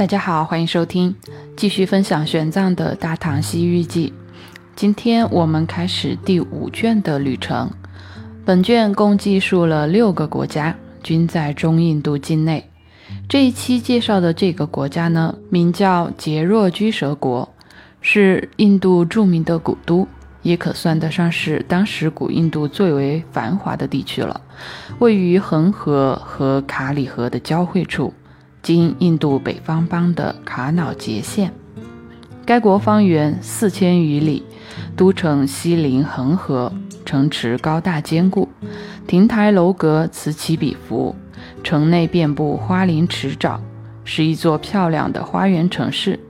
大家好，欢迎收听，继续分享玄奘的大唐西域记。今天我们开始第五卷的旅程。本卷共记述了六个国家，均在中印度境内。这一期介绍的这个国家呢，名叫杰若居舍国，是印度著名的古都，也可算得上是当时古印度最为繁华的地区了。位于恒河和卡里河的交汇处。今印度北方邦的卡瑙杰县，该国方圆四千余里，都城西临恒河，城池高大坚固，亭台楼阁此起彼伏，城内遍布花林池沼，是一座漂亮的花园城市。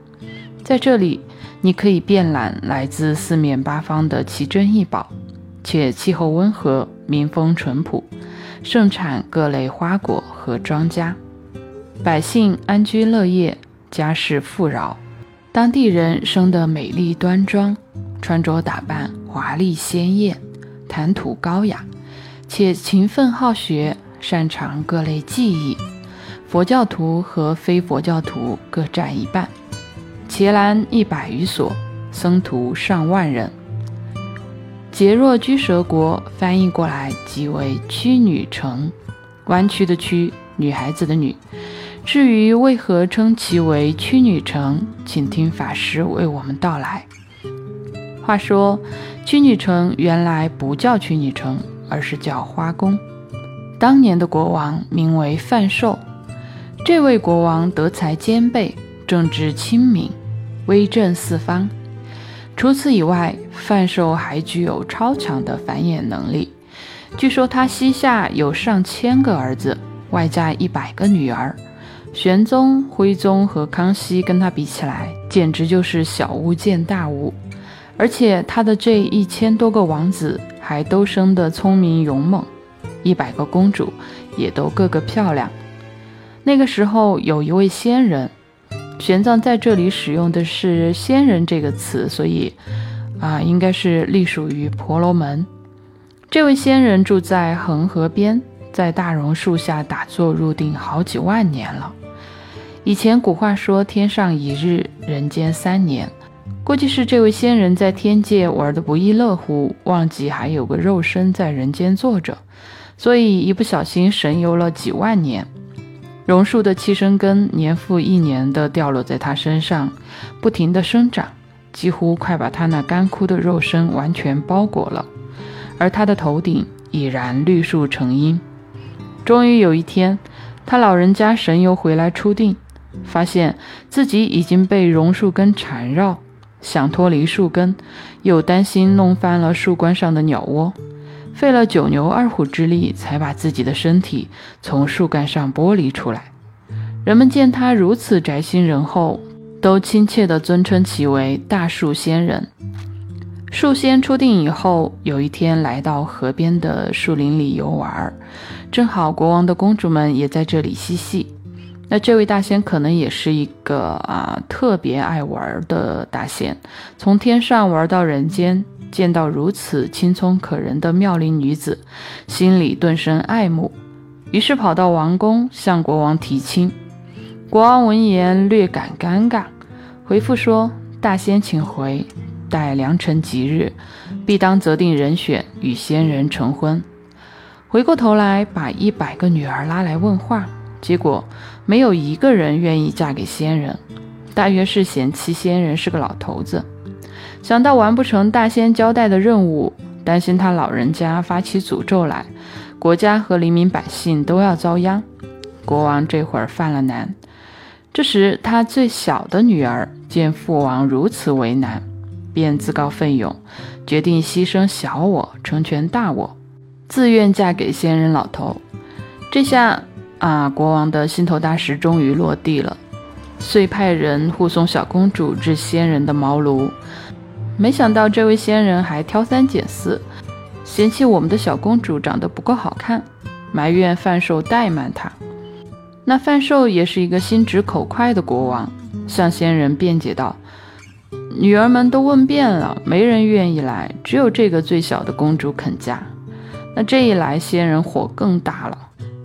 在这里，你可以遍览来自四面八方的奇珍异宝，且气候温和，民风淳朴，盛产各类花果和庄稼。百姓安居乐业，家世富饶，当地人生得美丽端庄，穿着打扮华丽鲜艳，谈吐高雅，且勤奋好学，擅长各类技艺。佛教徒和非佛教徒各占一半，伽蓝一百余所，僧徒上万人。杰若居舍国翻译过来即为屈女城，弯曲的曲，女孩子的女。至于为何称其为屈女城，请听法师为我们道来。话说，屈女城原来不叫屈女城，而是叫花宫。当年的国王名为范寿，这位国王德才兼备，政治清明，威震四方。除此以外，范寿还具有超强的繁衍能力。据说他膝下有上千个儿子，外加一百个女儿。玄宗、徽宗和康熙跟他比起来，简直就是小巫见大巫。而且他的这一千多个王子还都生得聪明勇猛，一百个公主也都个个漂亮。那个时候有一位仙人，玄奘在这里使用的是“仙人”这个词，所以啊，应该是隶属于婆罗门。这位仙人住在恒河边，在大榕树下打坐入定好几万年了。以前古话说“天上一日，人间三年”，估计是这位仙人在天界玩得不亦乐乎，忘记还有个肉身在人间坐着，所以一不小心神游了几万年。榕树的气生根年复一年地掉落在他身上，不停地生长，几乎快把他那干枯的肉身完全包裹了。而他的头顶已然绿树成荫。终于有一天，他老人家神游回来出定。发现自己已经被榕树根缠绕，想脱离树根，又担心弄翻了树冠上的鸟窝，费了九牛二虎之力，才把自己的身体从树干上剥离出来。人们见他如此宅心仁厚，都亲切地尊称其为大树仙人。树仙出定以后，有一天来到河边的树林里游玩，正好国王的公主们也在这里嬉戏。那这位大仙可能也是一个啊特别爱玩的大仙，从天上玩到人间，见到如此青葱可人的妙龄女子，心里顿生爱慕，于是跑到王宫向国王提亲。国王闻言略感尴尬，回复说：“大仙请回，待良辰吉日，必当择定人选与仙人成婚。”回过头来把一百个女儿拉来问话。结果没有一个人愿意嫁给仙人，大约是嫌弃仙人是个老头子。想到完不成大仙交代的任务，担心他老人家发起诅咒来，国家和黎民百姓都要遭殃。国王这会儿犯了难。这时，他最小的女儿见父王如此为难，便自告奋勇，决定牺牲小我，成全大我，自愿嫁给仙人老头。这下。啊！国王的心头大石终于落地了，遂派人护送小公主至仙人的茅庐。没想到这位仙人还挑三拣四，嫌弃我们的小公主长得不够好看，埋怨范寿怠慢她。那范寿也是一个心直口快的国王，向仙人辩解道：“女儿们都问遍了，没人愿意来，只有这个最小的公主肯嫁。”那这一来，仙人火更大了。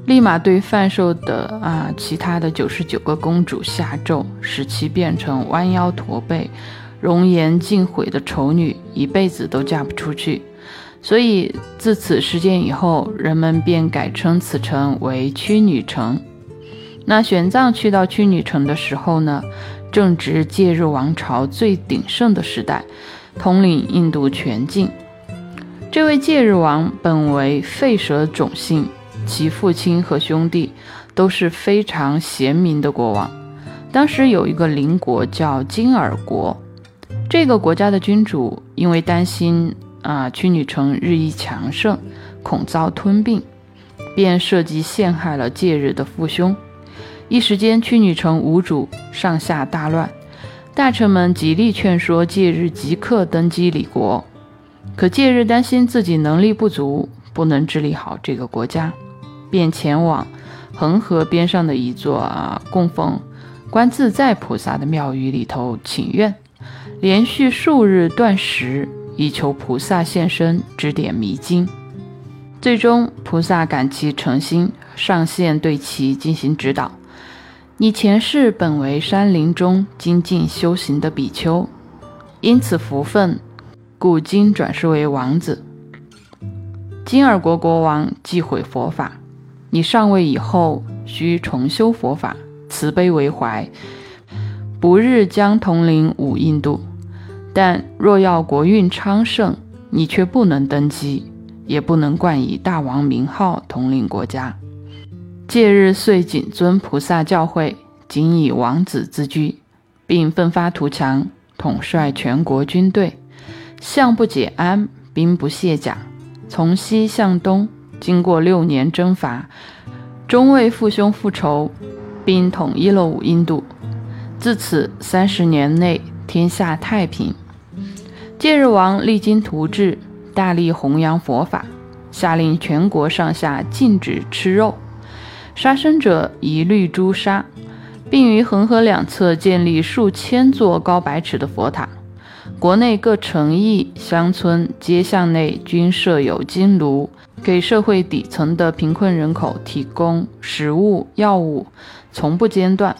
立马对贩售的啊其他的九十九个公主下咒，使其变成弯腰驼背、容颜尽毁的丑女，一辈子都嫁不出去。所以自此事件以后，人们便改称此城为屈女城。那玄奘去到屈女城的时候呢，正值戒日王朝最鼎盛的时代，统领印度全境。这位戒日王本为吠舍种姓。其父亲和兄弟都是非常贤明的国王。当时有一个邻国叫金耳国，这个国家的君主因为担心啊屈女城日益强盛，恐遭吞并，便设计陷害了戒日的父兄。一时间，屈女城无主，上下大乱。大臣们极力劝说戒日即刻登基理国，可戒日担心自己能力不足，不能治理好这个国家。便前往恒河边上的一座啊供奉观自在菩萨的庙宇里头请愿，连续数日断食，以求菩萨现身指点迷津。最终，菩萨感其诚心，上线对其进行指导。你前世本为山林中精进修行的比丘，因此福分，故今转世为王子。金耳国国王忌毁佛法。你上位以后，需重修佛法，慈悲为怀，不日将统领五印度。但若要国运昌盛，你却不能登基，也不能冠以大王名号统领国家。戒日遂谨遵菩萨教诲，仅以王子自居，并奋发图强，统帅全国军队，相不解鞍，兵不卸甲，从西向东。经过六年征伐，终为父兄复仇，并统一了五印度。自此三十年内，天下太平。戒日王励精图治，大力弘扬佛法，下令全国上下禁止吃肉，杀生者一律诛杀，并于恒河两侧建立数千座高百尺的佛塔。国内各城邑、乡村、街巷内均设有金炉，给社会底层的贫困人口提供食物、药物，从不间断。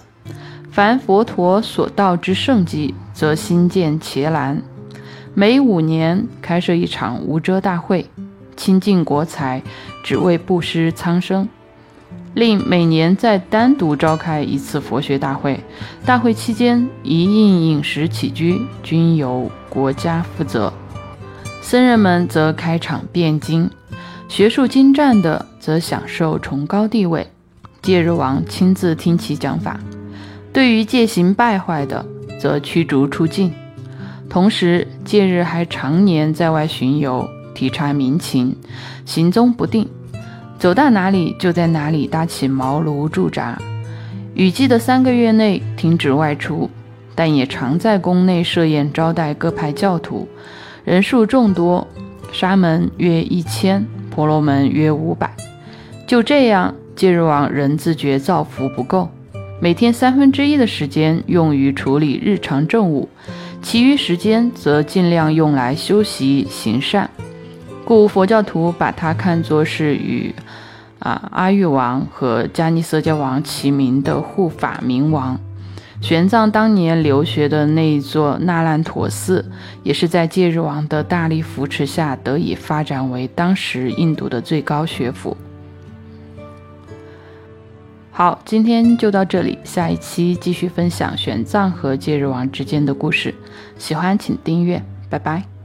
凡佛陀所到之圣迹，则新建伽蓝。每五年开设一场无遮大会，倾尽国财，只为布施苍生。另每年再单独召开一次佛学大会，大会期间一应饮食起居均由国家负责，僧人们则开场辩经，学术精湛的则享受崇高地位，戒日王亲自听其讲法；对于戒行败坏的，则驱逐出境。同时，戒日还常年在外巡游，体察民情，行踪不定。走到哪里就在哪里搭起茅庐驻扎，雨季的三个月内停止外出，但也常在宫内设宴招待各派教徒，人数众多，沙门约一千，婆罗门约五百。就这样，戒日王仍自觉造福不够，每天三分之一的时间用于处理日常政务，其余时间则尽量用来修习行善。故佛教徒把他看作是与啊阿育王和迦尼色迦王齐名的护法明王。玄奘当年留学的那一座那烂陀寺，也是在戒日王的大力扶持下得以发展为当时印度的最高学府。好，今天就到这里，下一期继续分享玄奘和戒日王之间的故事。喜欢请订阅，拜拜。